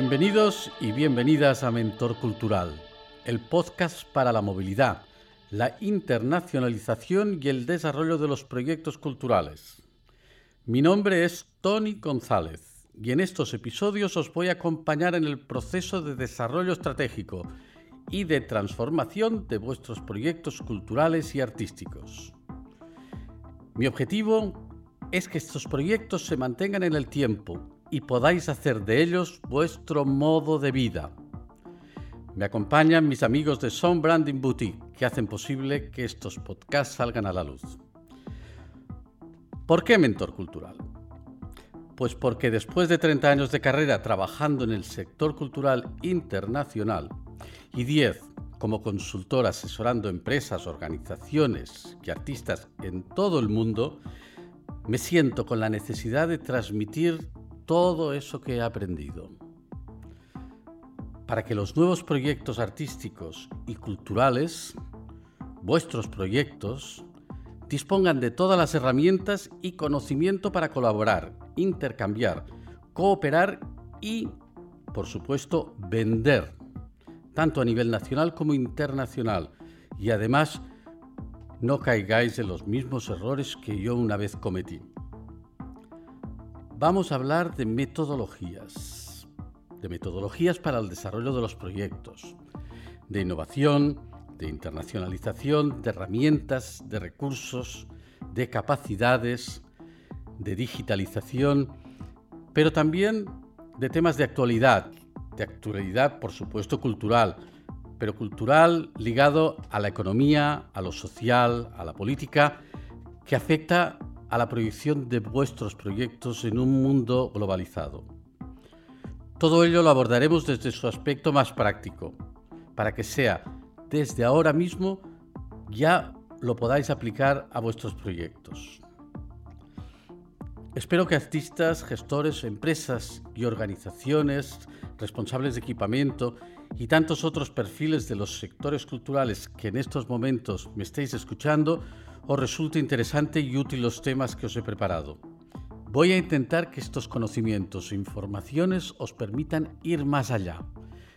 Bienvenidos y bienvenidas a Mentor Cultural, el podcast para la movilidad, la internacionalización y el desarrollo de los proyectos culturales. Mi nombre es Tony González y en estos episodios os voy a acompañar en el proceso de desarrollo estratégico y de transformación de vuestros proyectos culturales y artísticos. Mi objetivo es que estos proyectos se mantengan en el tiempo y podáis hacer de ellos vuestro modo de vida. Me acompañan mis amigos de Sound Branding Boutique, que hacen posible que estos podcasts salgan a la luz. ¿Por qué mentor cultural? Pues porque después de 30 años de carrera trabajando en el sector cultural internacional y 10 como consultor asesorando empresas, organizaciones y artistas en todo el mundo, me siento con la necesidad de transmitir todo eso que he aprendido. Para que los nuevos proyectos artísticos y culturales, vuestros proyectos, dispongan de todas las herramientas y conocimiento para colaborar, intercambiar, cooperar y, por supuesto, vender, tanto a nivel nacional como internacional. Y además, no caigáis en los mismos errores que yo una vez cometí vamos a hablar de metodologías, de metodologías para el desarrollo de los proyectos, de innovación, de internacionalización, de herramientas, de recursos, de capacidades, de digitalización, pero también de temas de actualidad, de actualidad por supuesto cultural, pero cultural ligado a la economía, a lo social, a la política, que afecta a la proyección de vuestros proyectos en un mundo globalizado. Todo ello lo abordaremos desde su aspecto más práctico, para que sea desde ahora mismo ya lo podáis aplicar a vuestros proyectos. Espero que artistas, gestores, empresas y organizaciones, responsables de equipamiento y tantos otros perfiles de los sectores culturales que en estos momentos me estéis escuchando os resulte interesante y útil los temas que os he preparado. Voy a intentar que estos conocimientos e informaciones os permitan ir más allá,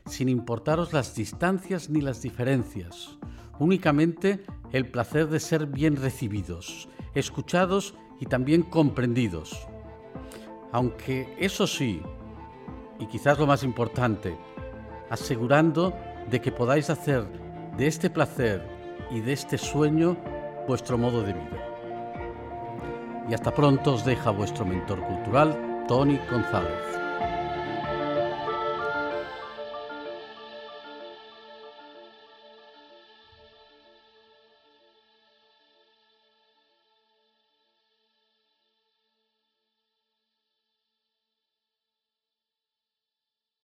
sin importaros las distancias ni las diferencias, únicamente el placer de ser bien recibidos, escuchados y también comprendidos. Aunque eso sí, y quizás lo más importante, asegurando de que podáis hacer de este placer y de este sueño vuestro modo de vida. Y hasta pronto os deja vuestro mentor cultural, Tony González.